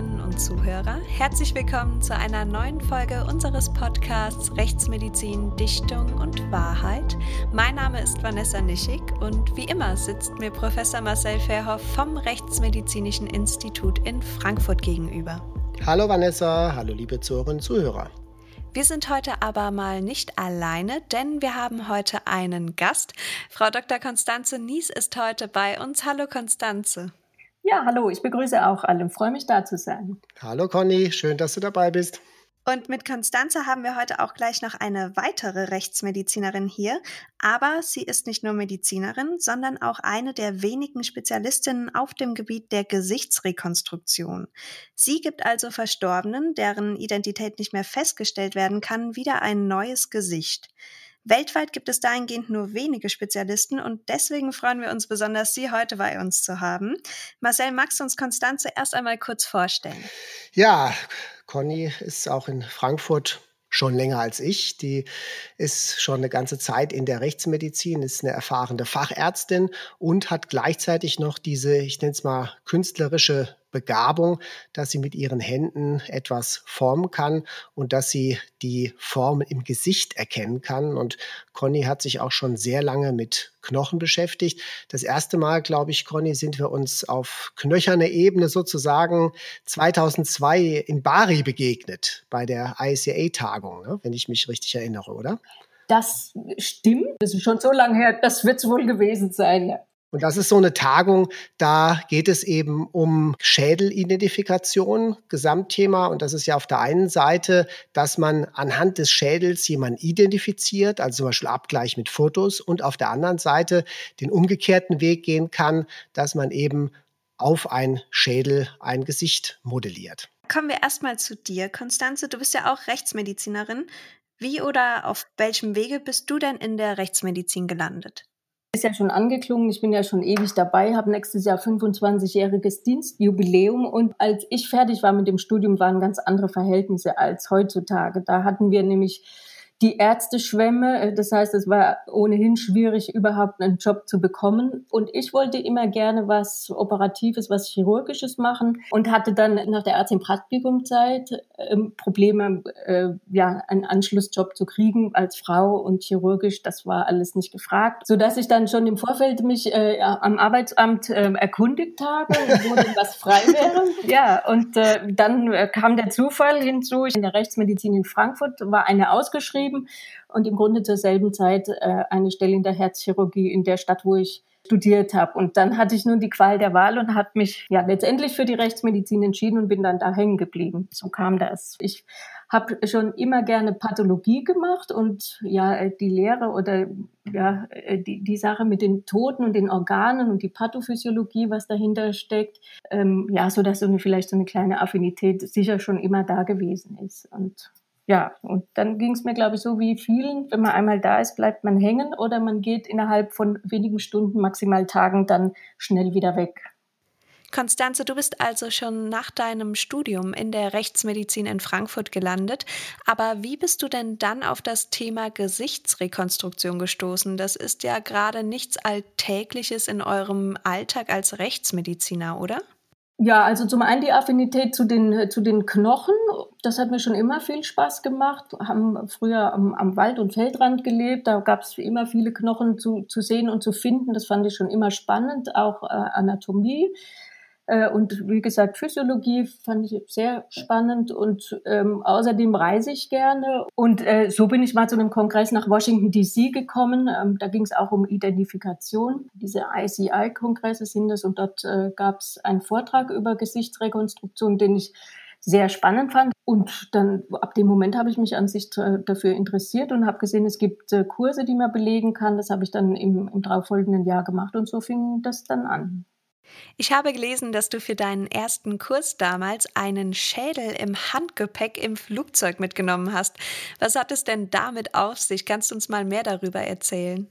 Zuhörerinnen und Zuhörer. Herzlich willkommen zu einer neuen Folge unseres Podcasts Rechtsmedizin, Dichtung und Wahrheit. Mein Name ist Vanessa Nischig und wie immer sitzt mir Professor Marcel Verhoff vom Rechtsmedizinischen Institut in Frankfurt gegenüber. Hallo Vanessa, hallo liebe Zuhörerinnen und Zuhörer. Wir sind heute aber mal nicht alleine, denn wir haben heute einen Gast. Frau Dr. Konstanze Nies ist heute bei uns. Hallo Konstanze. Ja, hallo, ich begrüße auch alle. Freue mich da zu sein. Hallo Conny, schön, dass du dabei bist. Und mit Konstanze haben wir heute auch gleich noch eine weitere Rechtsmedizinerin hier. Aber sie ist nicht nur Medizinerin, sondern auch eine der wenigen Spezialistinnen auf dem Gebiet der Gesichtsrekonstruktion. Sie gibt also Verstorbenen, deren Identität nicht mehr festgestellt werden kann, wieder ein neues Gesicht. Weltweit gibt es dahingehend nur wenige Spezialisten und deswegen freuen wir uns besonders, Sie heute bei uns zu haben. Marcel, magst du uns Konstanze erst einmal kurz vorstellen? Ja, Conny ist auch in Frankfurt schon länger als ich. Die ist schon eine ganze Zeit in der Rechtsmedizin, ist eine erfahrene Fachärztin und hat gleichzeitig noch diese, ich nenne es mal, künstlerische Begabung, dass sie mit ihren Händen etwas formen kann und dass sie die Formen im Gesicht erkennen kann. Und Conny hat sich auch schon sehr lange mit Knochen beschäftigt. Das erste Mal, glaube ich, Conny, sind wir uns auf knöcherner Ebene sozusagen 2002 in Bari begegnet bei der ICA-Tagung, ne? wenn ich mich richtig erinnere, oder? Das stimmt. Das ist schon so lange her. Das wird es wohl gewesen sein. Und das ist so eine Tagung, da geht es eben um Schädelidentifikation, Gesamtthema. Und das ist ja auf der einen Seite, dass man anhand des Schädels jemanden identifiziert, also zum Beispiel Abgleich mit Fotos. Und auf der anderen Seite den umgekehrten Weg gehen kann, dass man eben auf ein Schädel ein Gesicht modelliert. Kommen wir erstmal zu dir, Konstanze. Du bist ja auch Rechtsmedizinerin. Wie oder auf welchem Wege bist du denn in der Rechtsmedizin gelandet? Ist ja schon angeklungen, ich bin ja schon ewig dabei, habe nächstes Jahr 25-jähriges Dienstjubiläum und als ich fertig war mit dem Studium, waren ganz andere Verhältnisse als heutzutage. Da hatten wir nämlich die Ärzteschwemme. Äh, das heißt, es war ohnehin schwierig, überhaupt einen Job zu bekommen. Und ich wollte immer gerne was Operatives, was Chirurgisches machen und hatte dann nach der Ärztin-Praktikumzeit äh, Probleme, äh, ja, einen Anschlussjob zu kriegen als Frau und chirurgisch. Das war alles nicht gefragt, so dass ich dann schon im Vorfeld mich äh, am Arbeitsamt äh, erkundigt habe, wo denn was frei wäre. Ja, und äh, dann äh, kam der Zufall hinzu. In der Rechtsmedizin in Frankfurt war eine ausgeschrieben geschrieben und im Grunde zur selben Zeit äh, eine Stelle in der Herzchirurgie in der Stadt, wo ich studiert habe. Und dann hatte ich nun die Qual der Wahl und habe mich ja letztendlich für die Rechtsmedizin entschieden und bin dann da hängen geblieben. So kam das. Ich habe schon immer gerne Pathologie gemacht und ja die Lehre oder ja die, die Sache mit den Toten und den Organen und die Pathophysiologie, was dahinter steckt, ähm, ja, so dass so eine vielleicht so eine kleine Affinität sicher schon immer da gewesen ist. Und ja, und dann ging es mir, glaube ich, so wie vielen, wenn man einmal da ist, bleibt man hängen oder man geht innerhalb von wenigen Stunden, maximal Tagen dann schnell wieder weg. Konstanze, du bist also schon nach deinem Studium in der Rechtsmedizin in Frankfurt gelandet. Aber wie bist du denn dann auf das Thema Gesichtsrekonstruktion gestoßen? Das ist ja gerade nichts Alltägliches in eurem Alltag als Rechtsmediziner, oder? Ja, also zum einen die Affinität zu den, zu den Knochen. Das hat mir schon immer viel Spaß gemacht. Haben früher am, am Wald- und Feldrand gelebt. Da gab es immer viele Knochen zu, zu sehen und zu finden. Das fand ich schon immer spannend. Auch äh, Anatomie. Äh, und wie gesagt, Physiologie fand ich sehr spannend und ähm, außerdem reise ich gerne. Und äh, so bin ich mal zu einem Kongress nach Washington DC gekommen. Ähm, da ging es auch um Identifikation. Diese ICI-Kongresse sind es und dort äh, gab es einen Vortrag über Gesichtsrekonstruktion, den ich sehr spannend fand. Und dann ab dem Moment habe ich mich an sich dafür interessiert und habe gesehen, es gibt äh, Kurse, die man belegen kann. Das habe ich dann im, im darauffolgenden Jahr gemacht und so fing das dann an. Ich habe gelesen, dass du für deinen ersten Kurs damals einen Schädel im Handgepäck im Flugzeug mitgenommen hast. Was hat es denn damit auf sich? Kannst du uns mal mehr darüber erzählen?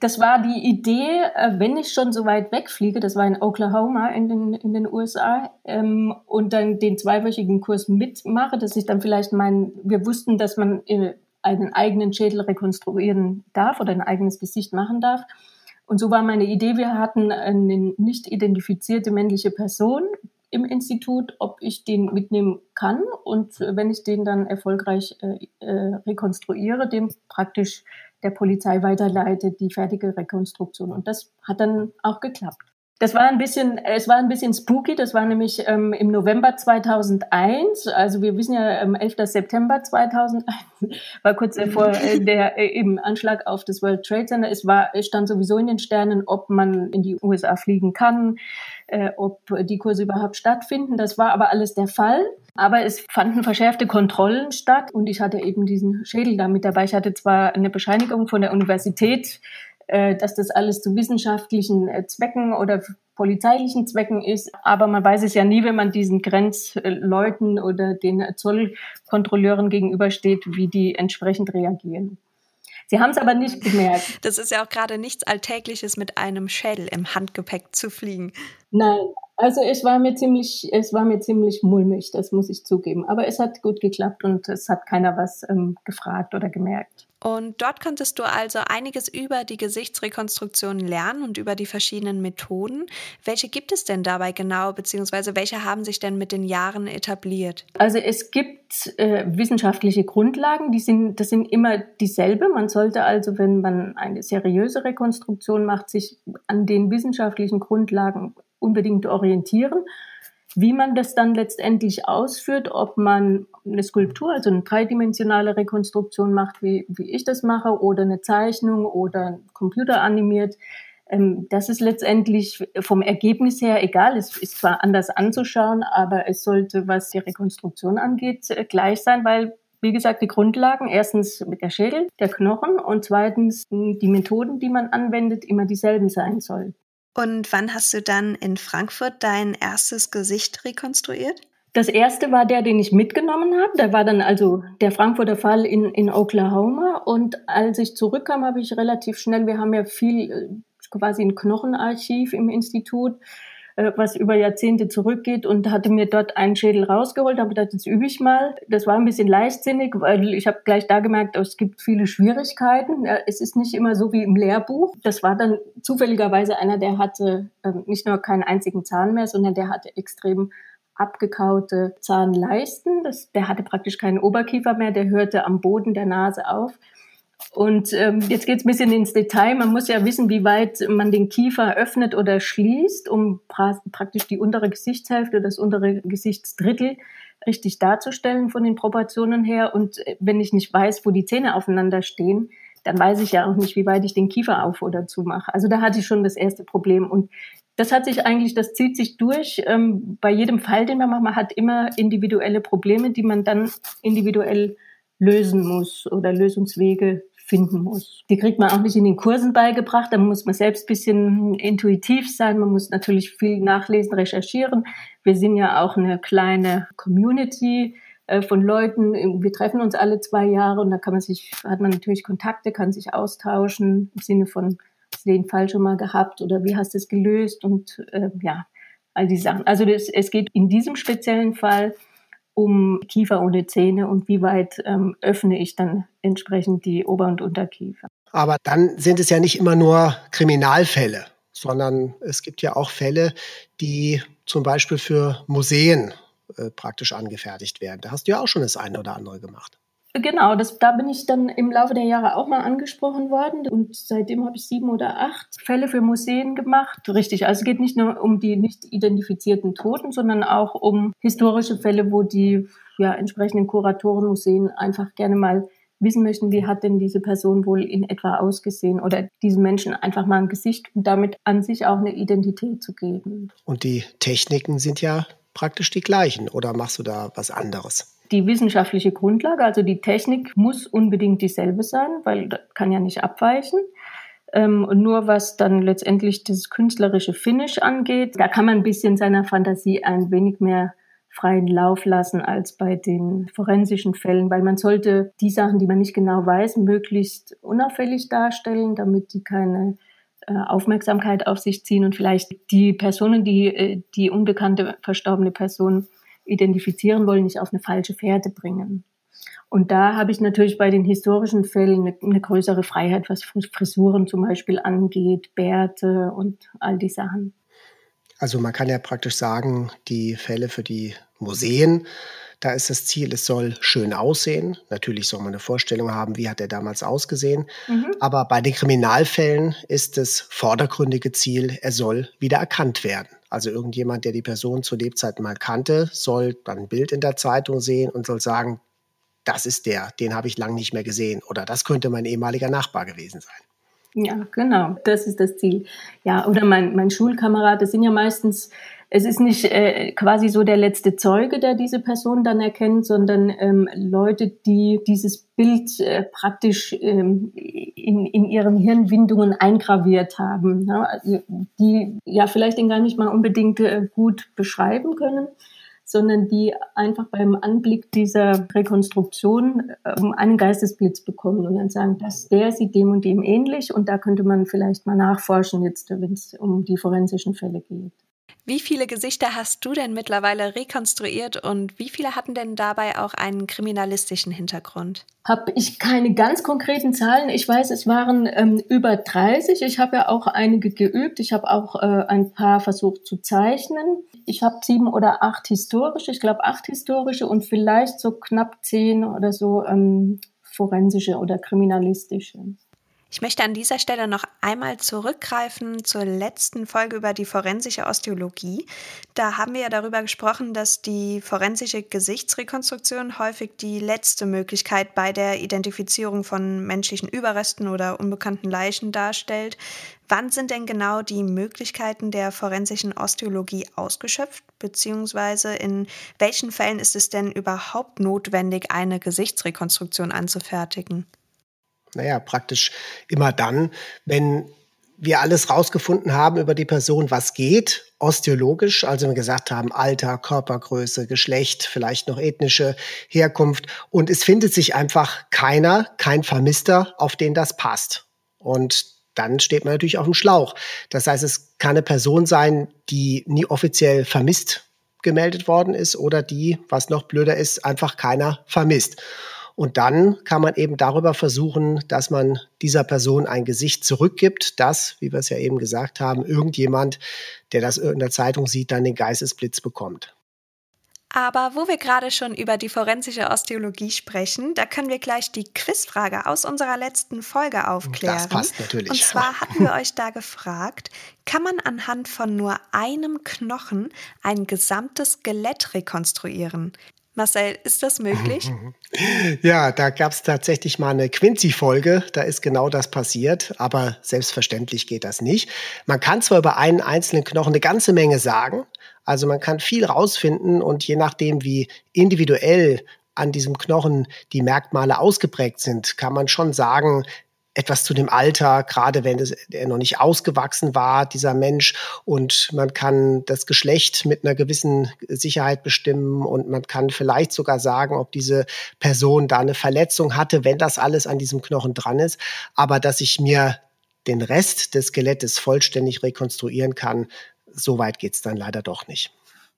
Das war die Idee, äh, wenn ich schon so weit wegfliege, das war in Oklahoma in den, in den USA, ähm, und dann den zweiwöchigen Kurs mitmache, dass ich dann vielleicht meinen, wir wussten, dass man äh, einen eigenen Schädel rekonstruieren darf oder ein eigenes Gesicht machen darf. Und so war meine Idee, wir hatten eine nicht identifizierte männliche Person im Institut, ob ich den mitnehmen kann und wenn ich den dann erfolgreich äh, äh, rekonstruiere, dem praktisch der Polizei weiterleitet, die fertige Rekonstruktion. Und das hat dann auch geklappt. Das war ein bisschen, es war ein bisschen spooky. Das war nämlich ähm, im November 2001. Also wir wissen ja, ähm, 11. September 2001 war kurz vor äh, der äh, eben Anschlag auf das World Trade Center. Es war, es stand sowieso in den Sternen, ob man in die USA fliegen kann, äh, ob die Kurse überhaupt stattfinden. Das war aber alles der Fall. Aber es fanden verschärfte Kontrollen statt und ich hatte eben diesen Schädel da mit dabei. Ich hatte zwar eine Bescheinigung von der Universität, dass das alles zu wissenschaftlichen äh, Zwecken oder polizeilichen Zwecken ist. Aber man weiß es ja nie, wenn man diesen Grenzleuten oder den Zollkontrolleuren gegenübersteht, wie die entsprechend reagieren. Sie haben es aber nicht gemerkt. Das ist ja auch gerade nichts Alltägliches, mit einem Schädel im Handgepäck zu fliegen. Nein, also es war mir ziemlich, es war mir ziemlich mulmig, das muss ich zugeben. Aber es hat gut geklappt und es hat keiner was ähm, gefragt oder gemerkt. Und dort konntest du also einiges über die Gesichtsrekonstruktion lernen und über die verschiedenen Methoden. Welche gibt es denn dabei genau, beziehungsweise welche haben sich denn mit den Jahren etabliert? Also es gibt äh, wissenschaftliche Grundlagen, die sind, das sind immer dieselbe. Man sollte also, wenn man eine seriöse Rekonstruktion macht, sich an den wissenschaftlichen Grundlagen unbedingt orientieren. Wie man das dann letztendlich ausführt, ob man eine Skulptur, also eine dreidimensionale Rekonstruktion macht, wie, wie ich das mache, oder eine Zeichnung oder Computer animiert, ähm, das ist letztendlich vom Ergebnis her egal. Es ist zwar anders anzuschauen, aber es sollte, was die Rekonstruktion angeht, äh, gleich sein, weil wie gesagt, die Grundlagen, erstens mit der Schädel, der Knochen und zweitens die Methoden, die man anwendet, immer dieselben sein sollen. Und wann hast du dann in Frankfurt dein erstes Gesicht rekonstruiert? Das erste war der, den ich mitgenommen habe. Der war dann also der Frankfurter Fall in, in Oklahoma. Und als ich zurückkam, habe ich relativ schnell, wir haben ja viel äh, quasi ein Knochenarchiv im Institut, was über Jahrzehnte zurückgeht und hatte mir dort einen Schädel rausgeholt, habe gedacht, jetzt übe ich mal. Das war ein bisschen leichtsinnig, weil ich habe gleich da gemerkt, es gibt viele Schwierigkeiten. Es ist nicht immer so wie im Lehrbuch. Das war dann zufälligerweise einer, der hatte ähm, nicht nur keinen einzigen Zahn mehr, sondern der hatte extrem abgekaute Zahnleisten. Das, der hatte praktisch keinen Oberkiefer mehr, der hörte am Boden der Nase auf. Und ähm, jetzt geht es ein bisschen ins Detail. Man muss ja wissen, wie weit man den Kiefer öffnet oder schließt, um pra praktisch die untere Gesichtshälfte, das untere Gesichtsdrittel richtig darzustellen von den Proportionen her. Und äh, wenn ich nicht weiß, wo die Zähne aufeinander stehen, dann weiß ich ja auch nicht, wie weit ich den Kiefer auf oder zu mache. Also da hatte ich schon das erste Problem. Und das hat sich eigentlich, das zieht sich durch. Ähm, bei jedem Fall, den man macht, man hat immer individuelle Probleme, die man dann individuell lösen muss oder Lösungswege finden muss. Die kriegt man auch nicht in den Kursen beigebracht, da muss man selbst bisschen intuitiv sein, man muss natürlich viel nachlesen, recherchieren. Wir sind ja auch eine kleine Community äh, von Leuten, wir treffen uns alle zwei Jahre und da kann man sich, hat man natürlich Kontakte, kann sich austauschen im Sinne von, hast du den Fall schon mal gehabt oder wie hast du es gelöst und äh, ja, all die Sachen. Also das, es geht in diesem speziellen Fall um Kiefer ohne Zähne und wie weit ähm, öffne ich dann entsprechend die Ober- und Unterkiefer. Aber dann sind es ja nicht immer nur Kriminalfälle, sondern es gibt ja auch Fälle, die zum Beispiel für Museen äh, praktisch angefertigt werden. Da hast du ja auch schon das eine oder andere gemacht. Genau, das, da bin ich dann im Laufe der Jahre auch mal angesprochen worden und seitdem habe ich sieben oder acht Fälle für Museen gemacht. Richtig, also es geht nicht nur um die nicht identifizierten Toten, sondern auch um historische Fälle, wo die ja, entsprechenden Kuratoren, Museen einfach gerne mal wissen möchten, wie hat denn diese Person wohl in etwa ausgesehen oder diesen Menschen einfach mal ein Gesicht und damit an sich auch eine Identität zu geben. Und die Techniken sind ja praktisch die gleichen oder machst du da was anderes? Die wissenschaftliche Grundlage, also die Technik, muss unbedingt dieselbe sein, weil das kann ja nicht abweichen. Ähm, nur was dann letztendlich das künstlerische Finish angeht, da kann man ein bisschen seiner Fantasie ein wenig mehr freien Lauf lassen als bei den forensischen Fällen, weil man sollte die Sachen, die man nicht genau weiß, möglichst unauffällig darstellen, damit die keine äh, Aufmerksamkeit auf sich ziehen und vielleicht die Personen, die äh, die unbekannte verstorbene Person identifizieren wollen, nicht auf eine falsche Fährte bringen. Und da habe ich natürlich bei den historischen Fällen eine, eine, größere Freiheit, was Frisuren zum Beispiel angeht, Bärte und all die Sachen. Also man kann ja praktisch sagen, die Fälle für die Museen, da ist das Ziel, es soll schön aussehen. Natürlich soll man eine Vorstellung haben, wie hat er damals ausgesehen. Mhm. Aber bei den Kriminalfällen ist das vordergründige Ziel, er soll wieder erkannt werden. Also irgendjemand, der die Person zu Lebzeiten mal kannte, soll dann ein Bild in der Zeitung sehen und soll sagen, das ist der, den habe ich lange nicht mehr gesehen oder das könnte mein ehemaliger Nachbar gewesen sein. Ja, genau, das ist das Ziel. Ja, oder mein, mein Schulkamerad, das sind ja meistens, es ist nicht äh, quasi so der letzte Zeuge, der diese Person dann erkennt, sondern ähm, Leute, die dieses Bild äh, praktisch ähm, in, in ihren Hirnwindungen eingraviert haben, ne? also die ja vielleicht den gar nicht mal unbedingt äh, gut beschreiben können sondern die einfach beim Anblick dieser Rekonstruktion ähm, einen Geistesblitz bekommen und dann sagen, dass der sieht dem und dem ähnlich und da könnte man vielleicht mal nachforschen jetzt, wenn es um die forensischen Fälle geht. Wie viele Gesichter hast du denn mittlerweile rekonstruiert und wie viele hatten denn dabei auch einen kriminalistischen Hintergrund? Habe ich keine ganz konkreten Zahlen. Ich weiß, es waren ähm, über 30. Ich habe ja auch einige geübt. Ich habe auch äh, ein paar versucht zu zeichnen. Ich habe sieben oder acht historische, ich glaube acht historische und vielleicht so knapp zehn oder so ähm, forensische oder kriminalistische. Ich möchte an dieser Stelle noch einmal zurückgreifen zur letzten Folge über die forensische Osteologie. Da haben wir ja darüber gesprochen, dass die forensische Gesichtsrekonstruktion häufig die letzte Möglichkeit bei der Identifizierung von menschlichen Überresten oder unbekannten Leichen darstellt. Wann sind denn genau die Möglichkeiten der forensischen Osteologie ausgeschöpft? Beziehungsweise in welchen Fällen ist es denn überhaupt notwendig, eine Gesichtsrekonstruktion anzufertigen? Naja, praktisch immer dann, wenn wir alles rausgefunden haben über die Person, was geht, osteologisch, also wir gesagt haben, Alter, Körpergröße, Geschlecht, vielleicht noch ethnische Herkunft. Und es findet sich einfach keiner, kein Vermisster, auf den das passt. Und dann steht man natürlich auf dem Schlauch. Das heißt, es kann eine Person sein, die nie offiziell vermisst gemeldet worden ist oder die, was noch blöder ist, einfach keiner vermisst. Und dann kann man eben darüber versuchen, dass man dieser Person ein Gesicht zurückgibt, dass, wie wir es ja eben gesagt haben, irgendjemand, der das in der Zeitung sieht, dann den Geistesblitz bekommt. Aber wo wir gerade schon über die forensische Osteologie sprechen, da können wir gleich die Quizfrage aus unserer letzten Folge aufklären. Das passt natürlich. Und zwar hatten wir euch da gefragt, kann man anhand von nur einem Knochen ein gesamtes Skelett rekonstruieren? Marcel, ist das möglich? Ja, da gab es tatsächlich mal eine Quincy-Folge, da ist genau das passiert, aber selbstverständlich geht das nicht. Man kann zwar über einen einzelnen Knochen eine ganze Menge sagen, also man kann viel rausfinden und je nachdem, wie individuell an diesem Knochen die Merkmale ausgeprägt sind, kann man schon sagen, etwas zu dem Alter, gerade wenn es, er noch nicht ausgewachsen war, dieser Mensch. Und man kann das Geschlecht mit einer gewissen Sicherheit bestimmen und man kann vielleicht sogar sagen, ob diese Person da eine Verletzung hatte, wenn das alles an diesem Knochen dran ist. Aber dass ich mir den Rest des Skelettes vollständig rekonstruieren kann, so weit geht's dann leider doch nicht.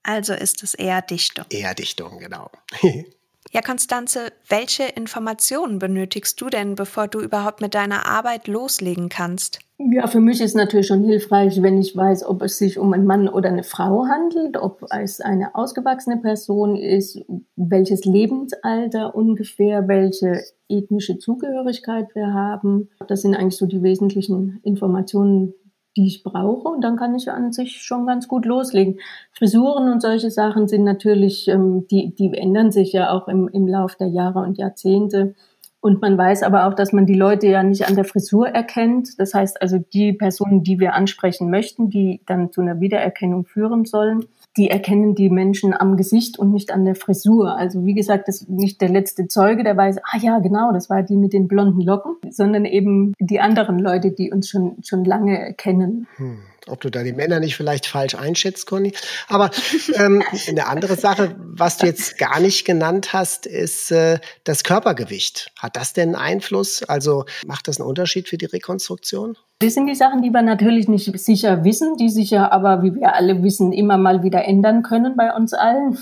Also ist es eher Dichtung. Eher Dichtung, genau. Ja, Konstanze, welche Informationen benötigst du denn, bevor du überhaupt mit deiner Arbeit loslegen kannst? Ja, für mich ist natürlich schon hilfreich, wenn ich weiß, ob es sich um einen Mann oder eine Frau handelt, ob es eine ausgewachsene Person ist, welches Lebensalter ungefähr, welche ethnische Zugehörigkeit wir haben. Das sind eigentlich so die wesentlichen Informationen, die ich brauche. Und dann kann ich an sich schon ganz gut loslegen. Frisuren und solche Sachen sind natürlich, ähm, die, die ändern sich ja auch im, im Lauf der Jahre und Jahrzehnte. Und man weiß aber auch, dass man die Leute ja nicht an der Frisur erkennt. Das heißt also, die Personen, die wir ansprechen möchten, die dann zu einer Wiedererkennung führen sollen, die erkennen die Menschen am Gesicht und nicht an der Frisur. Also wie gesagt, das ist nicht der letzte Zeuge, der weiß, ah ja, genau, das war die mit den blonden Locken, sondern eben die anderen Leute, die uns schon, schon lange kennen. Hm ob du da die Männer nicht vielleicht falsch einschätzt, Conny. Aber ähm, eine andere Sache, was du jetzt gar nicht genannt hast, ist äh, das Körpergewicht. Hat das denn Einfluss? Also macht das einen Unterschied für die Rekonstruktion? Das sind die Sachen, die wir natürlich nicht sicher wissen, die sich ja aber, wie wir alle wissen, immer mal wieder ändern können bei uns allen.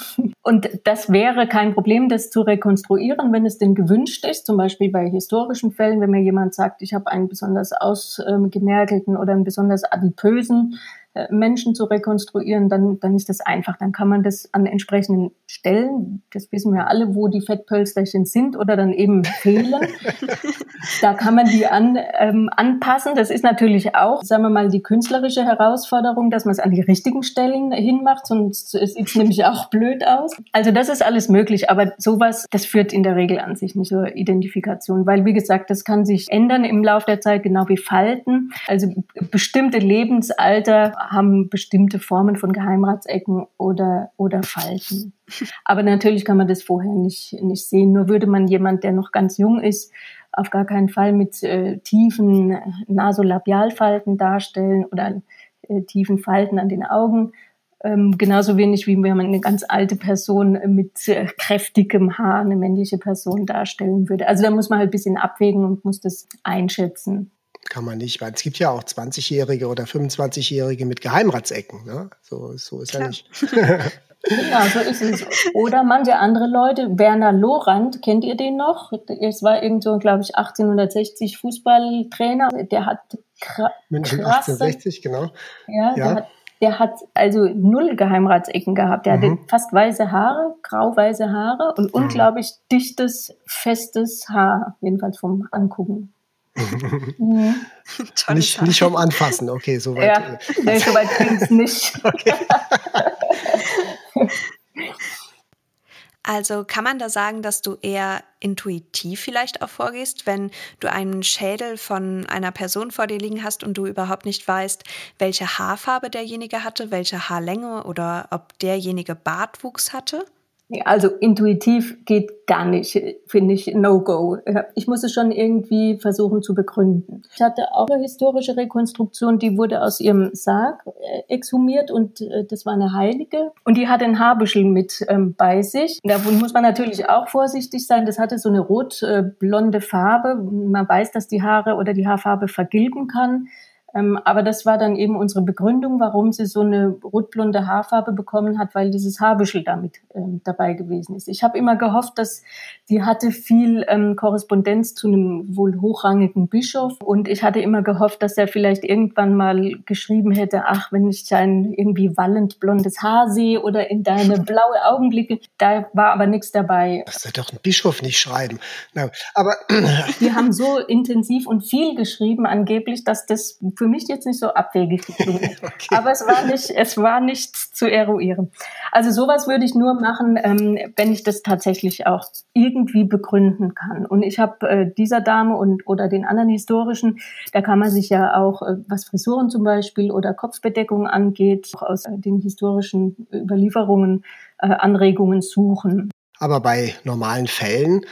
Und das wäre kein Problem, das zu rekonstruieren, wenn es denn gewünscht ist. Zum Beispiel bei historischen Fällen, wenn mir jemand sagt, ich habe einen besonders ausgemergelten oder einen besonders adipösen Menschen zu rekonstruieren, dann, dann ist das einfach. Dann kann man das an entsprechenden Stellen, das wissen wir alle, wo die Fettpölsterchen sind oder dann eben fehlen. da kann man die an, ähm, anpassen. Das ist natürlich auch, sagen wir mal, die künstlerische Herausforderung, dass man es an die richtigen Stellen hinmacht, sonst sieht es nämlich auch blöd aus. Also das ist alles möglich, aber sowas, das führt in der Regel an sich nicht zur Identifikation, weil wie gesagt, das kann sich ändern im Laufe der Zeit, genau wie Falten. Also bestimmte Lebensalter haben bestimmte Formen von Geheimratsecken oder, oder Falten. Aber natürlich kann man das vorher nicht, nicht sehen. Nur würde man jemand, der noch ganz jung ist, auf gar keinen Fall mit äh, tiefen Nasolabialfalten darstellen oder äh, tiefen Falten an den Augen. Ähm, genauso wenig wie wenn man eine ganz alte Person mit äh, kräftigem Haar, eine männliche Person darstellen würde. Also da muss man halt ein bisschen abwägen und muss das einschätzen. Kann man nicht, weil es gibt ja auch 20-Jährige oder 25-Jährige mit Geheimratsecken. Ne? So, so ist Klar. ja nicht. Ja, so ist es. Oder manche andere Leute, Werner Lorand, kennt ihr den noch? Es war irgendwo, glaube ich, 1860 Fußballtrainer. Der hat München krasse, 1860, genau. Ja, ja. Der, hat, der hat also null Geheimratsecken gehabt. Der mhm. hatte fast weiße Haare, grau-weiße Haare und mhm. unglaublich dichtes, festes Haar, jedenfalls vom Angucken. Mhm. nicht, nicht vom Anfassen, okay, soweit. Ja, äh, nee, soweit ging es nicht. okay. Also kann man da sagen, dass du eher intuitiv vielleicht auch vorgehst, wenn du einen Schädel von einer Person vor dir liegen hast und du überhaupt nicht weißt, welche Haarfarbe derjenige hatte, welche Haarlänge oder ob derjenige Bartwuchs hatte? Also intuitiv geht gar nicht, finde ich No-Go. Ich muss es schon irgendwie versuchen zu begründen. Ich hatte auch eine historische Rekonstruktion, die wurde aus ihrem Sarg äh, exhumiert und äh, das war eine Heilige und die hatte ein Haarbüschel mit ähm, bei sich. Da muss man natürlich auch vorsichtig sein. Das hatte so eine rot-blonde Farbe. Man weiß, dass die Haare oder die Haarfarbe vergilben kann. Ähm, aber das war dann eben unsere Begründung, warum sie so eine rotblonde Haarfarbe bekommen hat, weil dieses Haarbüschel damit ähm, dabei gewesen ist. Ich habe immer gehofft, dass die hatte viel ähm, Korrespondenz zu einem wohl hochrangigen Bischof und ich hatte immer gehofft, dass er vielleicht irgendwann mal geschrieben hätte, ach, wenn ich dein irgendwie wallend blondes Haar sehe oder in deine blaue Augenblicke, da war aber nichts dabei. Das soll doch ein Bischof nicht schreiben. No, aber die haben so intensiv und viel geschrieben, angeblich, dass das für mich jetzt nicht so abwegig geklungen. okay. Aber es war nicht, es war nichts zu eruieren. Also sowas würde ich nur machen, ähm, wenn ich das tatsächlich auch irgendwie begründen kann. Und ich habe äh, dieser Dame und oder den anderen historischen, da kann man sich ja auch, äh, was Frisuren zum Beispiel oder Kopfbedeckung angeht, aus äh, den historischen Überlieferungen äh, Anregungen suchen. Aber bei normalen Fällen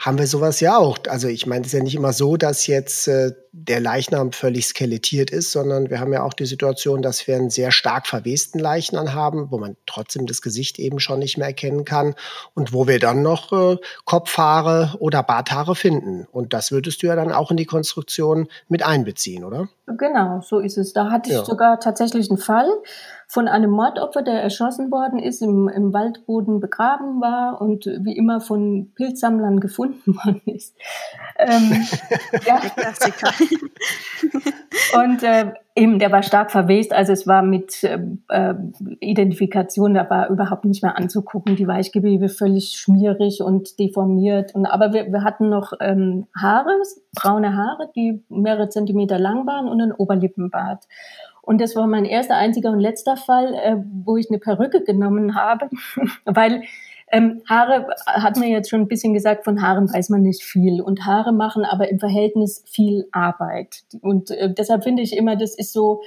haben wir sowas ja auch. Also ich meine, es ist ja nicht immer so, dass jetzt äh, der Leichnam völlig skelettiert ist, sondern wir haben ja auch die Situation, dass wir einen sehr stark verwesten Leichnam haben, wo man trotzdem das Gesicht eben schon nicht mehr erkennen kann und wo wir dann noch äh, Kopfhaare oder Barthaare finden. Und das würdest du ja dann auch in die Konstruktion mit einbeziehen, oder? Genau, so ist es. Da hatte ich ja. sogar tatsächlich einen Fall von einem Mordopfer, der erschossen worden ist, im, im Waldboden begraben war und wie immer von Pilzsammlern gefunden worden ist. Ähm, ja. Klassiker. und äh, eben, der war stark verwest, also es war mit äh, äh, Identifikation, da war überhaupt nicht mehr anzugucken, die Weichgewebe völlig schmierig und deformiert. Und, aber wir, wir hatten noch ähm, Haare, braune Haare, die mehrere Zentimeter lang waren und ein Oberlippenbart. Und das war mein erster, einziger und letzter Fall, äh, wo ich eine Perücke genommen habe, weil ähm, Haare, hat man jetzt schon ein bisschen gesagt, von Haaren weiß man nicht viel. Und Haare machen aber im Verhältnis viel Arbeit. Und äh, deshalb finde ich immer, das ist so,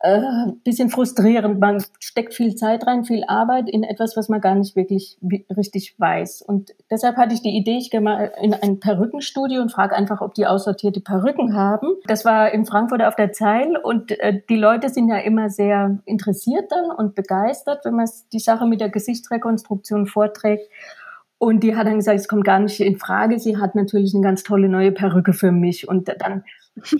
äh, bisschen frustrierend. Man steckt viel Zeit rein, viel Arbeit in etwas, was man gar nicht wirklich richtig weiß. Und deshalb hatte ich die Idee, ich gehe mal in ein Perückenstudio und frage einfach, ob die aussortierte Perücken haben. Das war in Frankfurt auf der Zeil und äh, die Leute sind ja immer sehr interessiert dann und begeistert, wenn man die Sache mit der Gesichtsrekonstruktion vorträgt. Und die hat dann gesagt, es kommt gar nicht in Frage. Sie hat natürlich eine ganz tolle neue Perücke für mich. Und dann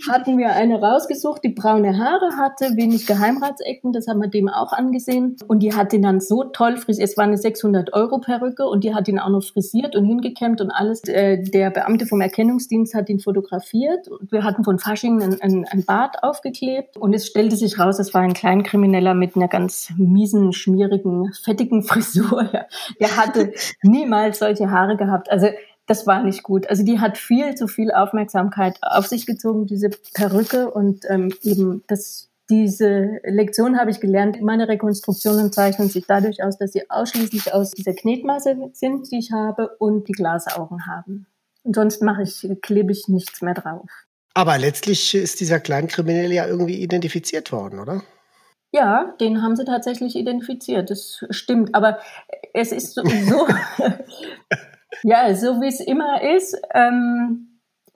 hatten wir eine rausgesucht, die braune Haare hatte, wenig Geheimratsecken, das haben wir dem auch angesehen. Und die hat ihn dann so toll frisiert, es war eine 600 Euro Perücke und die hat ihn auch noch frisiert und hingekämmt und alles. Äh, der Beamte vom Erkennungsdienst hat ihn fotografiert. Wir hatten von Fasching ein, ein, ein Bart aufgeklebt und es stellte sich raus, es war ein Kleinkrimineller mit einer ganz miesen, schmierigen, fettigen Frisur. Der hatte niemals solche Haare gehabt. Also das war nicht gut. Also die hat viel zu viel Aufmerksamkeit auf sich gezogen, diese Perücke und ähm, eben das diese Lektion habe ich gelernt. Meine Rekonstruktionen zeichnen sich dadurch aus, dass sie ausschließlich aus dieser Knetmasse sind, die ich habe, und die Glasaugen haben. Und sonst mache ich, klebe ich nichts mehr drauf. Aber letztlich ist dieser Kleinkriminelle ja irgendwie identifiziert worden, oder? Ja, den haben sie tatsächlich identifiziert. Das stimmt. Aber es ist so, so Ja, so wie es immer ist. Ähm,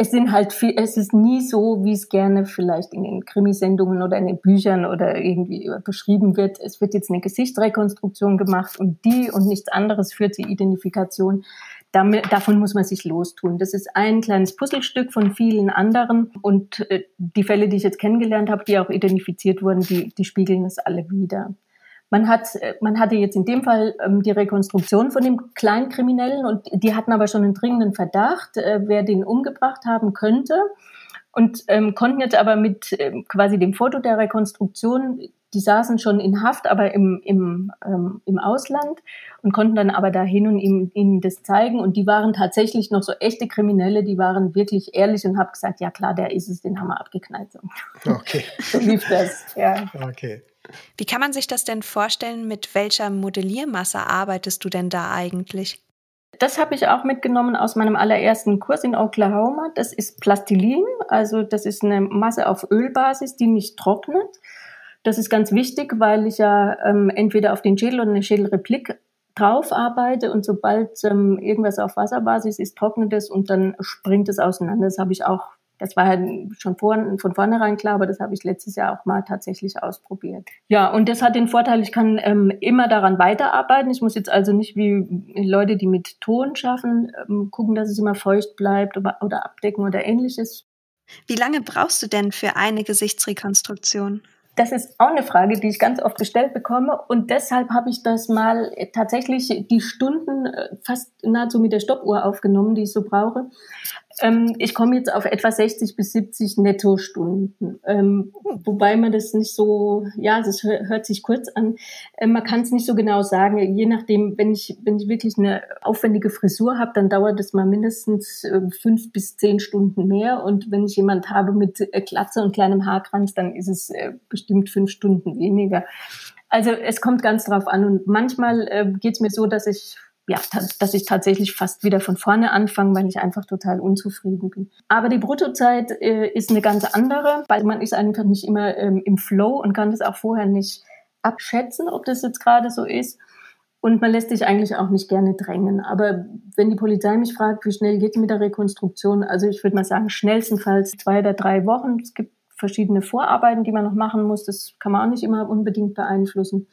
es sind halt viel, es ist nie so, wie es gerne vielleicht in den Krimisendungen oder in den Büchern oder irgendwie beschrieben wird. Es wird jetzt eine Gesichtsrekonstruktion gemacht und die und nichts anderes führt zur Identifikation. Damit, davon muss man sich lostun. Das ist ein kleines Puzzlestück von vielen anderen und äh, die Fälle, die ich jetzt kennengelernt habe, die auch identifiziert wurden, die, die spiegeln es alle wieder. Man hat, äh, man hatte jetzt in dem Fall ähm, die Rekonstruktion von dem Kleinkriminellen und die hatten aber schon einen dringenden Verdacht, äh, wer den umgebracht haben könnte und ähm, konnten jetzt aber mit ähm, quasi dem Foto der Rekonstruktion, die saßen schon in Haft, aber im, im, ähm, im Ausland und konnten dann aber dahin und ihm, ihnen das zeigen und die waren tatsächlich noch so echte Kriminelle, die waren wirklich ehrlich und haben gesagt, ja klar, der ist es, den haben wir abgeknallt. Okay. so lief das, ja. Okay. Wie kann man sich das denn vorstellen? Mit welcher Modelliermasse arbeitest du denn da eigentlich? Das habe ich auch mitgenommen aus meinem allerersten Kurs in Oklahoma. Das ist Plastilin, also das ist eine Masse auf Ölbasis, die nicht trocknet. Das ist ganz wichtig, weil ich ja ähm, entweder auf den Schädel oder eine Schädelreplik drauf arbeite und sobald ähm, irgendwas auf Wasserbasis ist, trocknet es und dann springt es auseinander. Das habe ich auch das war halt schon vor, von vornherein klar, aber das habe ich letztes Jahr auch mal tatsächlich ausprobiert. Ja, und das hat den Vorteil, ich kann ähm, immer daran weiterarbeiten. Ich muss jetzt also nicht wie Leute, die mit Ton schaffen, ähm, gucken, dass es immer feucht bleibt oder, oder abdecken oder ähnliches. Wie lange brauchst du denn für eine Gesichtsrekonstruktion? Das ist auch eine Frage, die ich ganz oft gestellt bekomme. Und deshalb habe ich das mal tatsächlich die Stunden äh, fast nahezu mit der Stoppuhr aufgenommen, die ich so brauche. Ähm, ich komme jetzt auf etwa 60 bis 70 Nettostunden. Ähm, wobei man das nicht so, ja, das hört sich kurz an. Äh, man kann es nicht so genau sagen. Je nachdem, wenn ich, wenn ich wirklich eine aufwendige Frisur habe, dann dauert das mal mindestens äh, fünf bis zehn Stunden mehr. Und wenn ich jemand habe mit äh, Glatze und kleinem Haarkranz, dann ist es äh, bestimmt fünf Stunden weniger. Also es kommt ganz drauf an. Und manchmal äh, geht es mir so, dass ich ja, dass ich tatsächlich fast wieder von vorne anfange, weil ich einfach total unzufrieden bin. Aber die Bruttozeit äh, ist eine ganz andere, weil man ist einfach nicht immer ähm, im Flow und kann das auch vorher nicht abschätzen, ob das jetzt gerade so ist. Und man lässt sich eigentlich auch nicht gerne drängen. Aber wenn die Polizei mich fragt, wie schnell geht es mit der Rekonstruktion, also ich würde mal sagen, schnellstenfalls zwei oder drei Wochen. Es gibt verschiedene Vorarbeiten, die man noch machen muss. Das kann man auch nicht immer unbedingt beeinflussen.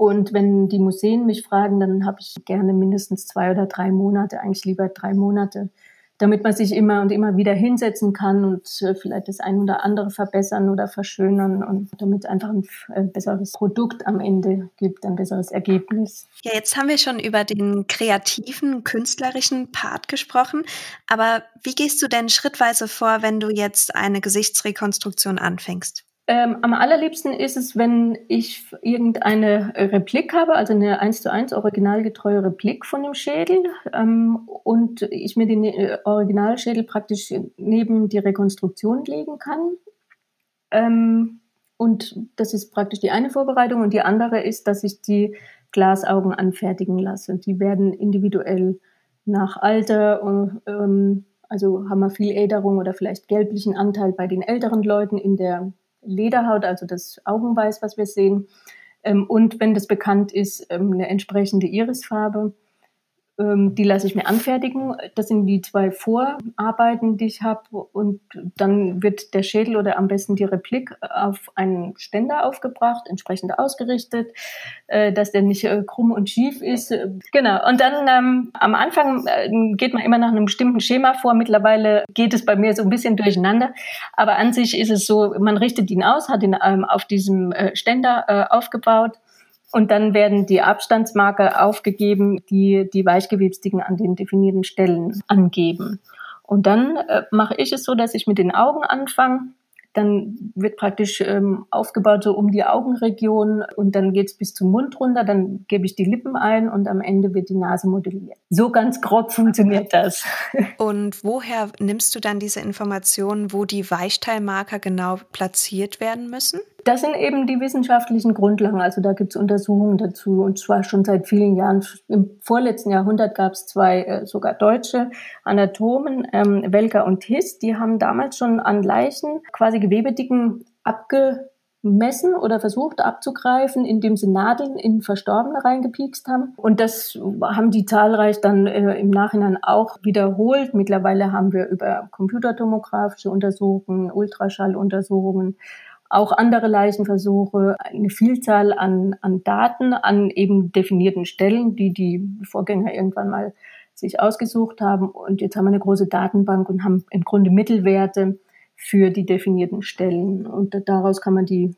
Und wenn die Museen mich fragen, dann habe ich gerne mindestens zwei oder drei Monate, eigentlich lieber drei Monate, damit man sich immer und immer wieder hinsetzen kann und äh, vielleicht das ein oder andere verbessern oder verschönern und damit einfach ein äh, besseres Produkt am Ende gibt, ein besseres Ergebnis. Ja, jetzt haben wir schon über den kreativen, künstlerischen Part gesprochen, aber wie gehst du denn schrittweise vor, wenn du jetzt eine Gesichtsrekonstruktion anfängst? Ähm, am allerliebsten ist es, wenn ich irgendeine Replik habe, also eine 1 zu 1 originalgetreue Replik von dem Schädel ähm, und ich mir den äh, Originalschädel praktisch neben die Rekonstruktion legen kann. Ähm, und das ist praktisch die eine Vorbereitung und die andere ist, dass ich die Glasaugen anfertigen lasse. Die werden individuell nach Alter, ähm, also haben wir viel Äderung oder vielleicht gelblichen Anteil bei den älteren Leuten in der Lederhaut, also das Augenweiß, was wir sehen. Ähm, und wenn das bekannt ist, ähm, eine entsprechende Irisfarbe. Ähm, die lasse ich mir anfertigen. Das sind die zwei Vorarbeiten, die ich habe. Und dann wird der Schädel oder am besten die Replik auf einen Ständer aufgebracht, entsprechend ausgerichtet, äh, dass der nicht äh, krumm und schief ist. Genau. Und dann ähm, am Anfang äh, geht man immer nach einem bestimmten Schema vor. Mittlerweile geht es bei mir so ein bisschen durcheinander. Aber an sich ist es so, man richtet ihn aus, hat ihn ähm, auf diesem Ständer äh, aufgebaut und dann werden die Abstandsmarker aufgegeben, die die Weichgewebstigen an den definierten Stellen angeben. Und dann äh, mache ich es so, dass ich mit den Augen anfange. Dann wird praktisch ähm, aufgebaut so um die Augenregion und dann geht's bis zum Mund runter. Dann gebe ich die Lippen ein und am Ende wird die Nase modelliert. So ganz grob funktioniert das. Und woher nimmst du dann diese Informationen, wo die Weichteilmarker genau platziert werden müssen? Das sind eben die wissenschaftlichen Grundlagen. Also da gibt es Untersuchungen dazu und zwar schon seit vielen Jahren. Im vorletzten Jahrhundert gab es zwei äh, sogar deutsche Anatomen, ähm, Welker und Hiss, die haben damals schon an Leichen quasi Gewebedicken abgemessen oder versucht abzugreifen, indem sie Nadeln in Verstorbene reingepiekst haben. Und das haben die zahlreich dann äh, im Nachhinein auch wiederholt. Mittlerweile haben wir über computertomografische Untersuchungen, Ultraschalluntersuchungen, auch andere Leichenversuche, eine Vielzahl an, an Daten an eben definierten Stellen, die die Vorgänger irgendwann mal sich ausgesucht haben. Und jetzt haben wir eine große Datenbank und haben im Grunde Mittelwerte für die definierten Stellen. Und daraus kann man die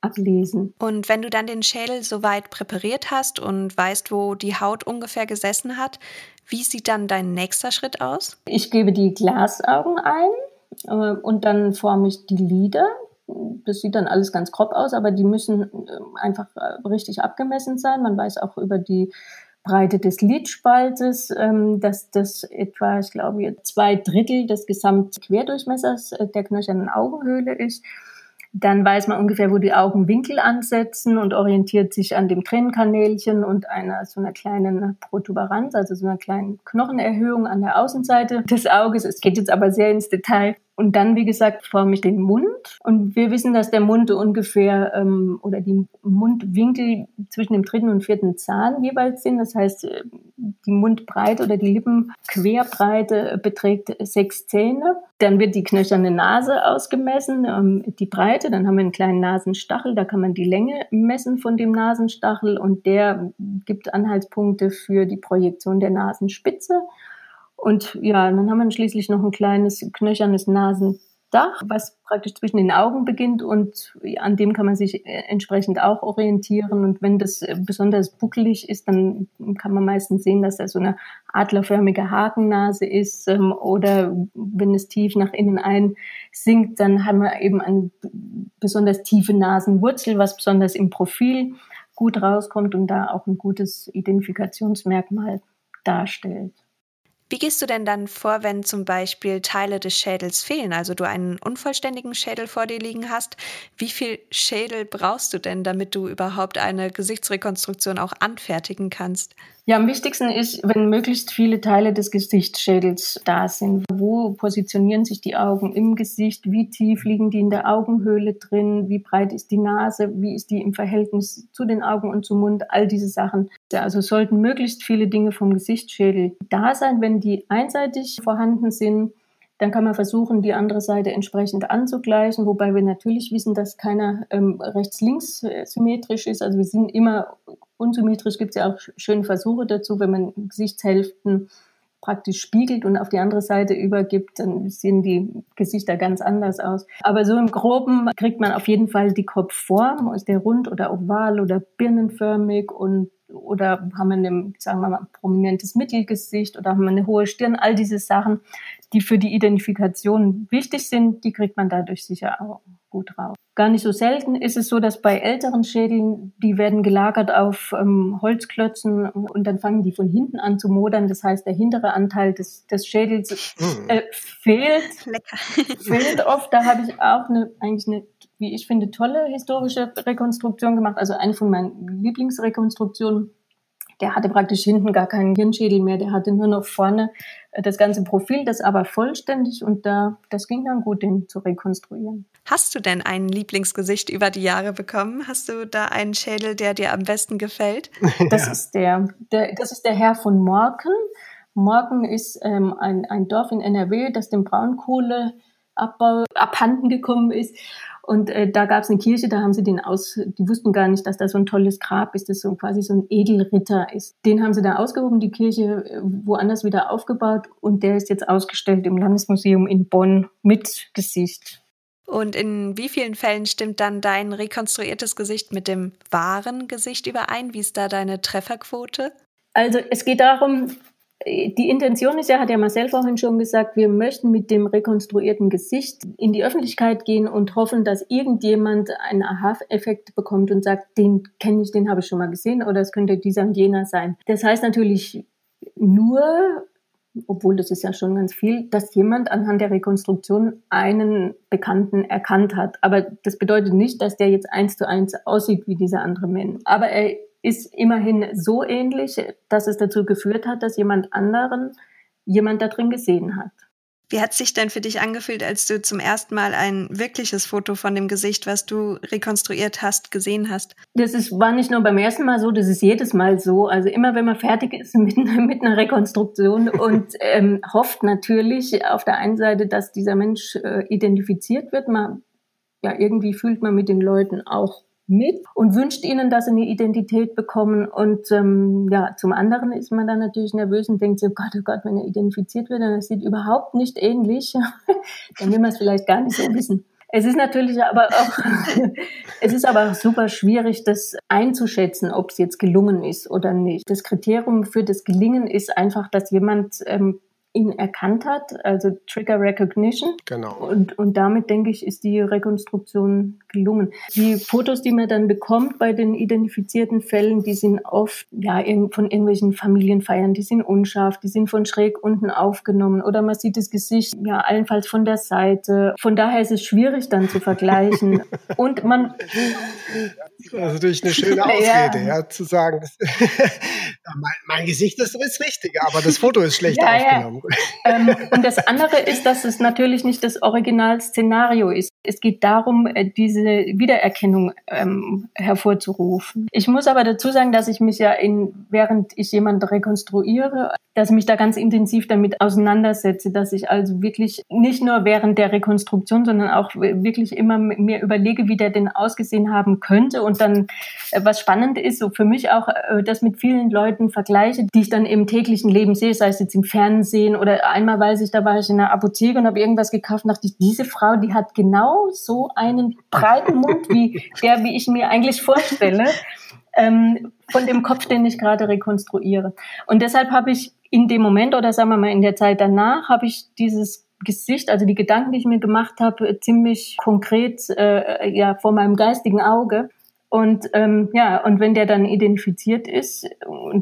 ablesen. Und wenn du dann den Schädel soweit präpariert hast und weißt, wo die Haut ungefähr gesessen hat, wie sieht dann dein nächster Schritt aus? Ich gebe die Glasaugen ein äh, und dann forme ich die Lider das sieht dann alles ganz grob aus, aber die müssen ähm, einfach äh, richtig abgemessen sein. Man weiß auch über die Breite des Lidspaltes, ähm, dass das etwa, ich glaube, zwei Drittel des Gesamtquerdurchmessers äh, der knöchernen Augenhöhle ist. Dann weiß man ungefähr, wo die Augenwinkel ansetzen und orientiert sich an dem Tränenkanälchen und einer so einer kleinen Protuberanz, also so einer kleinen Knochenerhöhung an der Außenseite des Auges. Es geht jetzt aber sehr ins Detail. Und dann, wie gesagt, forme ich den Mund. Und wir wissen, dass der Mund ungefähr ähm, oder die Mundwinkel zwischen dem dritten und vierten Zahn jeweils sind. Das heißt, äh, die Mundbreite oder die Lippenquerbreite beträgt sechs Zähne. Dann wird die knöcherne Nase ausgemessen, ähm, die Breite. Dann haben wir einen kleinen Nasenstachel. Da kann man die Länge messen von dem Nasenstachel und der gibt Anhaltspunkte für die Projektion der Nasenspitze. Und ja, dann haben wir schließlich noch ein kleines knöchernes Nasendach, was praktisch zwischen den Augen beginnt und an dem kann man sich äh, entsprechend auch orientieren. Und wenn das äh, besonders buckelig ist, dann kann man meistens sehen, dass da so eine adlerförmige Hakennase ist. Ähm, oder wenn es tief nach innen einsinkt, dann haben wir eben eine besonders tiefe Nasenwurzel, was besonders im Profil gut rauskommt und da auch ein gutes Identifikationsmerkmal darstellt. Wie gehst du denn dann vor, wenn zum Beispiel Teile des Schädels fehlen, also du einen unvollständigen Schädel vor dir liegen hast? Wie viel Schädel brauchst du denn, damit du überhaupt eine Gesichtsrekonstruktion auch anfertigen kannst? Ja, am wichtigsten ist, wenn möglichst viele Teile des Gesichtsschädels da sind. Wo positionieren sich die Augen im Gesicht? Wie tief liegen die in der Augenhöhle drin? Wie breit ist die Nase? Wie ist die im Verhältnis zu den Augen und zum Mund? All diese Sachen. Also sollten möglichst viele Dinge vom Gesichtsschädel da sein. Wenn die einseitig vorhanden sind, dann kann man versuchen, die andere Seite entsprechend anzugleichen, wobei wir natürlich wissen, dass keiner ähm, rechts-links äh, symmetrisch ist. Also wir sind immer unsymmetrisch. Gibt es ja auch schöne Versuche dazu, wenn man Gesichtshälften praktisch spiegelt und auf die andere Seite übergibt, dann sehen die Gesichter ganz anders aus. Aber so im Groben kriegt man auf jeden Fall die Kopfform, ist der rund oder oval oder birnenförmig und oder haben wir ein, sagen wir mal, prominentes Mittelgesicht oder haben wir eine hohe Stirn, all diese Sachen, die für die Identifikation wichtig sind, die kriegt man dadurch sicher auch gut raus. Gar nicht so selten ist es so, dass bei älteren Schädeln, die werden gelagert auf ähm, Holzklötzen und dann fangen die von hinten an zu modern. Das heißt, der hintere Anteil des, des Schädels mm. äh, fehlt, fehlt oft. Da habe ich auch eine, eigentlich eine, wie ich finde, tolle historische Rekonstruktion gemacht. Also eine von meinen Lieblingsrekonstruktionen der hatte praktisch hinten gar keinen Hirnschädel mehr, der hatte nur noch vorne äh, das ganze Profil, das aber vollständig und da, das ging dann gut, den zu rekonstruieren. Hast du denn ein Lieblingsgesicht über die Jahre bekommen? Hast du da einen Schädel, der dir am besten gefällt? Das ja. ist der, der, das ist der Herr von Morken. Morken ist ähm, ein, ein Dorf in NRW, das dem Braunkohleabbau abhanden gekommen ist. Und äh, da gab es eine Kirche, da haben sie den aus, die wussten gar nicht, dass da so ein tolles Grab ist, das so quasi so ein Edelritter ist. Den haben sie da ausgehoben, die Kirche äh, woanders wieder aufgebaut und der ist jetzt ausgestellt im Landesmuseum in Bonn mit Gesicht. Und in wie vielen Fällen stimmt dann dein rekonstruiertes Gesicht mit dem wahren Gesicht überein? Wie ist da deine Trefferquote? Also es geht darum, die Intention ist ja, hat ja Marcel vorhin schon gesagt, wir möchten mit dem rekonstruierten Gesicht in die Öffentlichkeit gehen und hoffen, dass irgendjemand einen Aha-Effekt bekommt und sagt, den kenne ich, den habe ich schon mal gesehen oder es könnte dieser und jener sein. Das heißt natürlich nur, obwohl das ist ja schon ganz viel, dass jemand anhand der Rekonstruktion einen Bekannten erkannt hat. Aber das bedeutet nicht, dass der jetzt eins zu eins aussieht wie dieser andere Mensch. Aber er ist immerhin so ähnlich, dass es dazu geführt hat, dass jemand anderen jemand da drin gesehen hat. Wie hat es sich denn für dich angefühlt, als du zum ersten Mal ein wirkliches Foto von dem Gesicht, was du rekonstruiert hast, gesehen hast? Das ist, war nicht nur beim ersten Mal so, das ist jedes Mal so. Also immer, wenn man fertig ist mit, mit einer Rekonstruktion und ähm, hofft natürlich auf der einen Seite, dass dieser Mensch äh, identifiziert wird. Man, ja, irgendwie fühlt man mit den Leuten auch mit und wünscht ihnen, dass sie eine Identität bekommen. Und ähm, ja, zum anderen ist man dann natürlich nervös und denkt sich, oh Gott, oh Gott, wenn er identifiziert wird, dann das sieht überhaupt nicht ähnlich, dann will man es vielleicht gar nicht so wissen. Es ist natürlich aber auch, es ist aber auch super schwierig, das einzuschätzen, ob es jetzt gelungen ist oder nicht. Das Kriterium für das Gelingen ist einfach, dass jemand ähm, ihn erkannt hat, also Trigger Recognition. Genau. Und, und damit, denke ich, ist die Rekonstruktion gelungen. Die Fotos, die man dann bekommt bei den identifizierten Fällen, die sind oft ja von irgendwelchen Familienfeiern, die sind unscharf, die sind von schräg unten aufgenommen oder man sieht das Gesicht ja allenfalls von der Seite. Von daher ist es schwierig dann zu vergleichen. und man... Ist natürlich eine schöne Ausrede, ja, ja zu sagen, mein, mein, Gesicht ist, ist richtig, aber das Foto ist schlecht ja, aufgenommen. Ähm, und das andere ist, dass es natürlich nicht das Originalszenario ist. Es geht darum, äh, diese Wiedererkennung ähm, hervorzurufen. Ich muss aber dazu sagen, dass ich mich ja in, während ich jemanden rekonstruiere, dass ich mich da ganz intensiv damit auseinandersetze, dass ich also wirklich nicht nur während der Rekonstruktion, sondern auch wirklich immer mir überlege, wie der denn ausgesehen haben könnte und dann, äh, was spannend ist, so für mich auch, äh, das mit vielen Leuten vergleiche, die ich dann im täglichen Leben sehe, sei es jetzt im Fernsehen oder einmal weiß ich, da war ich in der Apotheke und habe irgendwas gekauft, dachte ich, diese Frau, die hat genau so einen breiten Mund wie der, wie ich mir eigentlich vorstelle. Ähm, von dem Kopf, den ich gerade rekonstruiere. Und deshalb habe ich in dem Moment oder sagen wir mal in der Zeit danach habe ich dieses Gesicht, also die Gedanken, die ich mir gemacht habe, ziemlich konkret äh, ja vor meinem geistigen Auge. Und ähm, ja, und wenn der dann identifiziert ist,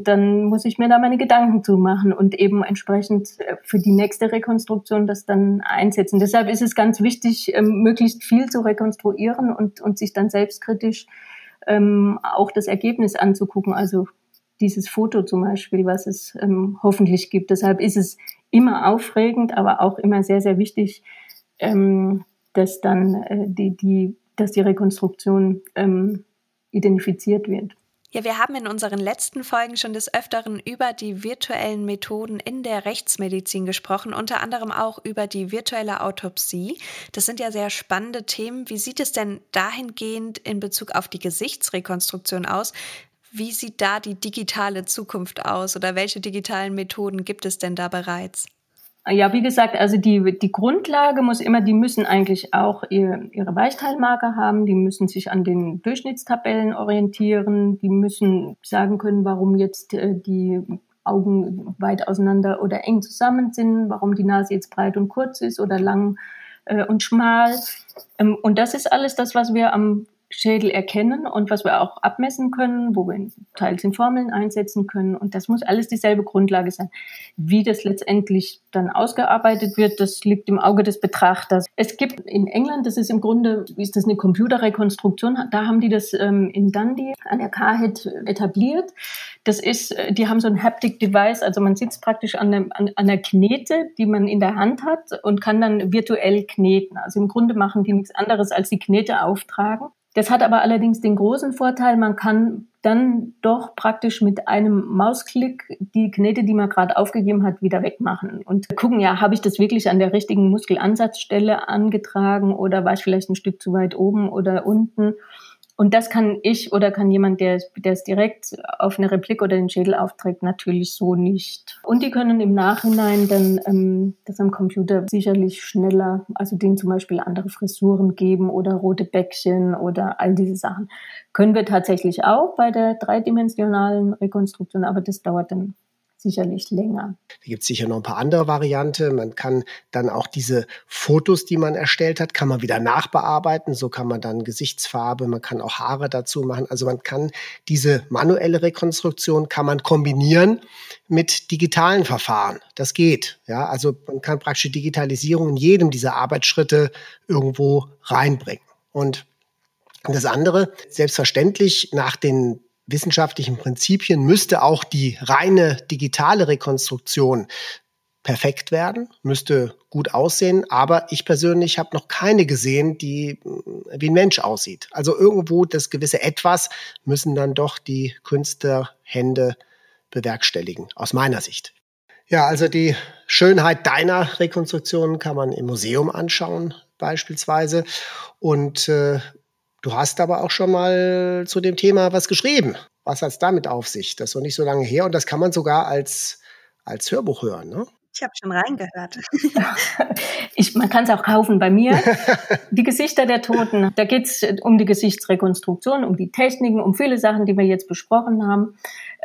dann muss ich mir da meine Gedanken zu machen und eben entsprechend äh, für die nächste Rekonstruktion das dann einsetzen. Deshalb ist es ganz wichtig, ähm, möglichst viel zu rekonstruieren und, und sich dann selbstkritisch ähm, auch das Ergebnis anzugucken. Also dieses Foto zum Beispiel, was es ähm, hoffentlich gibt. Deshalb ist es immer aufregend, aber auch immer sehr, sehr wichtig, ähm, dass dann äh, die, die, dass die Rekonstruktion ähm, identifiziert wird. Ja, wir haben in unseren letzten Folgen schon des Öfteren über die virtuellen Methoden in der Rechtsmedizin gesprochen, unter anderem auch über die virtuelle Autopsie. Das sind ja sehr spannende Themen. Wie sieht es denn dahingehend in Bezug auf die Gesichtsrekonstruktion aus? Wie sieht da die digitale Zukunft aus oder welche digitalen Methoden gibt es denn da bereits? Ja, wie gesagt, also die, die Grundlage muss immer, die müssen eigentlich auch ihr, ihre Weichteilmarker haben, die müssen sich an den Durchschnittstabellen orientieren, die müssen sagen können, warum jetzt äh, die Augen weit auseinander oder eng zusammen sind, warum die Nase jetzt breit und kurz ist oder lang äh, und schmal. Ähm, und das ist alles das, was wir am Schädel erkennen und was wir auch abmessen können, wo wir teils in Formeln einsetzen können. Und das muss alles dieselbe Grundlage sein. Wie das letztendlich dann ausgearbeitet wird, das liegt im Auge des Betrachters. Es gibt in England, das ist im Grunde, ist das eine Computerrekonstruktion, da haben die das ähm, in Dundee an der Carhead etabliert. Das ist, äh, die haben so ein Haptic Device, also man sitzt praktisch an, einem, an, einer Knete, die man in der Hand hat und kann dann virtuell kneten. Also im Grunde machen die nichts anderes als die Knete auftragen. Das hat aber allerdings den großen Vorteil, man kann dann doch praktisch mit einem Mausklick die Knete, die man gerade aufgegeben hat, wieder wegmachen und gucken, ja, habe ich das wirklich an der richtigen Muskelansatzstelle angetragen oder war ich vielleicht ein Stück zu weit oben oder unten? Und das kann ich oder kann jemand, der, es direkt auf eine Replik oder den Schädel aufträgt, natürlich so nicht. Und die können im Nachhinein dann ähm, das am Computer sicherlich schneller, also denen zum Beispiel andere Frisuren geben oder rote Bäckchen oder all diese Sachen. Können wir tatsächlich auch bei der dreidimensionalen Rekonstruktion, aber das dauert dann sicherlich länger. Da gibt es sicher noch ein paar andere Varianten. Man kann dann auch diese Fotos, die man erstellt hat, kann man wieder nachbearbeiten. So kann man dann Gesichtsfarbe, man kann auch Haare dazu machen. Also man kann diese manuelle Rekonstruktion kann man kombinieren mit digitalen Verfahren. Das geht. Ja, also man kann praktisch Digitalisierung in jedem dieser Arbeitsschritte irgendwo reinbringen. Und das andere, selbstverständlich nach den wissenschaftlichen Prinzipien müsste auch die reine digitale Rekonstruktion perfekt werden, müsste gut aussehen, aber ich persönlich habe noch keine gesehen, die wie ein Mensch aussieht. Also irgendwo das gewisse Etwas müssen dann doch die Künstlerhände bewerkstelligen, aus meiner Sicht. Ja, also die Schönheit deiner Rekonstruktion kann man im Museum anschauen, beispielsweise. Und äh, Du hast aber auch schon mal zu dem Thema was geschrieben. Was hat es damit auf sich? Das ist noch nicht so lange her und das kann man sogar als, als Hörbuch hören. Ne? Ich habe schon reingehört. ich, man kann es auch kaufen bei mir. Die Gesichter der Toten. Da geht es um die Gesichtsrekonstruktion, um die Techniken, um viele Sachen, die wir jetzt besprochen haben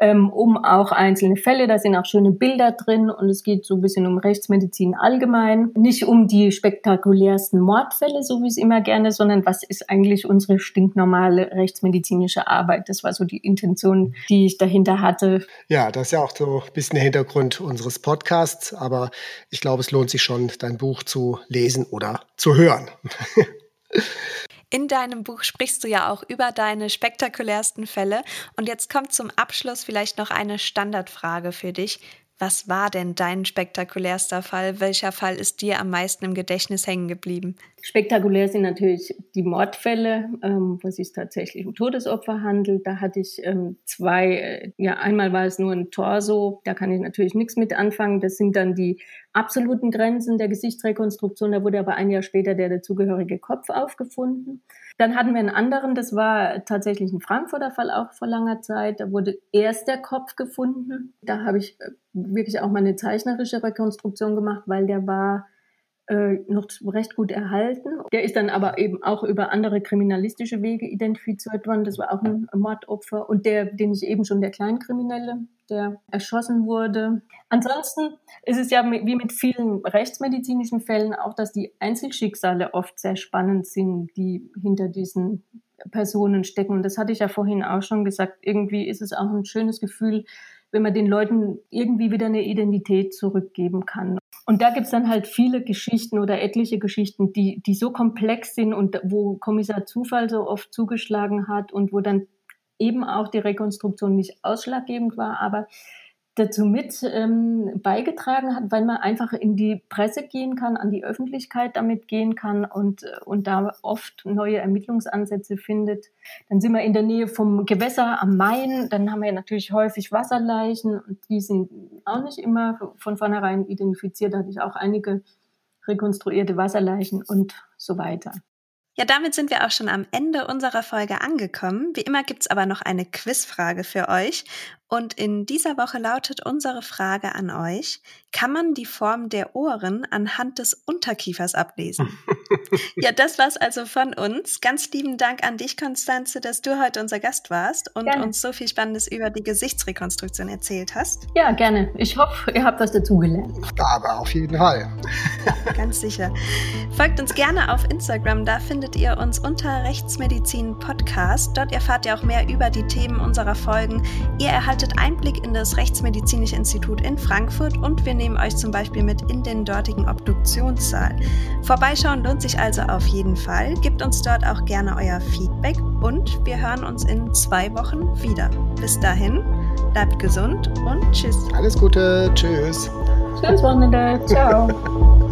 ähm, um auch einzelne Fälle. Da sind auch schöne Bilder drin und es geht so ein bisschen um Rechtsmedizin allgemein. Nicht um die spektakulärsten Mordfälle, so wie es immer gerne, sondern was ist eigentlich unsere stinknormale rechtsmedizinische Arbeit. Das war so die Intention, die ich dahinter hatte. Ja, das ist ja auch so ein bisschen der Hintergrund unseres Podcasts, aber ich glaube, es lohnt sich schon, dein Buch zu lesen oder zu hören. In deinem Buch sprichst du ja auch über deine spektakulärsten Fälle. Und jetzt kommt zum Abschluss vielleicht noch eine Standardfrage für dich. Was war denn dein spektakulärster Fall? Welcher Fall ist dir am meisten im Gedächtnis hängen geblieben? Spektakulär sind natürlich die Mordfälle, ähm, wo es sich tatsächlich um Todesopfer handelt. Da hatte ich ähm, zwei, äh, ja, einmal war es nur ein Torso, da kann ich natürlich nichts mit anfangen. Das sind dann die absoluten Grenzen der Gesichtsrekonstruktion. Da wurde aber ein Jahr später der dazugehörige Kopf aufgefunden. Dann hatten wir einen anderen, das war tatsächlich ein Frankfurter Fall auch vor langer Zeit. Da wurde erst der Kopf gefunden. Da habe ich äh, wirklich auch mal eine zeichnerische Rekonstruktion gemacht, weil der war äh, noch recht gut erhalten. Der ist dann aber eben auch über andere kriminalistische Wege identifiziert worden. Das war auch ein Mordopfer. Und der, den ich eben schon der Kleinkriminelle, der erschossen wurde. Ansonsten ist es ja wie mit vielen rechtsmedizinischen Fällen auch, dass die Einzelschicksale oft sehr spannend sind, die hinter diesen Personen stecken. Und das hatte ich ja vorhin auch schon gesagt. Irgendwie ist es auch ein schönes Gefühl, wenn man den Leuten irgendwie wieder eine Identität zurückgeben kann. Und da gibt's dann halt viele Geschichten oder etliche Geschichten, die, die so komplex sind und wo Kommissar Zufall so oft zugeschlagen hat und wo dann eben auch die Rekonstruktion nicht ausschlaggebend war, aber dazu mit ähm, beigetragen hat, weil man einfach in die Presse gehen kann, an die Öffentlichkeit damit gehen kann und, und da oft neue Ermittlungsansätze findet. Dann sind wir in der Nähe vom Gewässer am Main, dann haben wir natürlich häufig Wasserleichen und die sind auch nicht immer von vornherein identifiziert. Da hatte ich auch einige rekonstruierte Wasserleichen und so weiter. Ja, damit sind wir auch schon am Ende unserer Folge angekommen. Wie immer gibt's aber noch eine Quizfrage für euch. Und in dieser Woche lautet unsere Frage an euch, kann man die Form der Ohren anhand des Unterkiefers ablesen? ja, das war's also von uns. Ganz lieben Dank an dich, Konstanze, dass du heute unser Gast warst und gerne. uns so viel Spannendes über die Gesichtsrekonstruktion erzählt hast. Ja, gerne. Ich hoffe, ihr habt was dazugelernt. Aber auf jeden Fall. Ganz sicher. Folgt uns gerne auf Instagram, da findet ihr uns unter Rechtsmedizin Podcast. Dort erfahrt ihr auch mehr über die Themen unserer Folgen. Ihr erhaltet Einblick in das Rechtsmedizinische Institut in Frankfurt und wir nehmen nehmen euch zum Beispiel mit in den dortigen Obduktionssaal. Vorbeischauen lohnt sich also auf jeden Fall. Gebt uns dort auch gerne euer Feedback und wir hören uns in zwei Wochen wieder. Bis dahin, bleibt gesund und tschüss. Alles Gute, tschüss. Schönes Wochenende, ciao.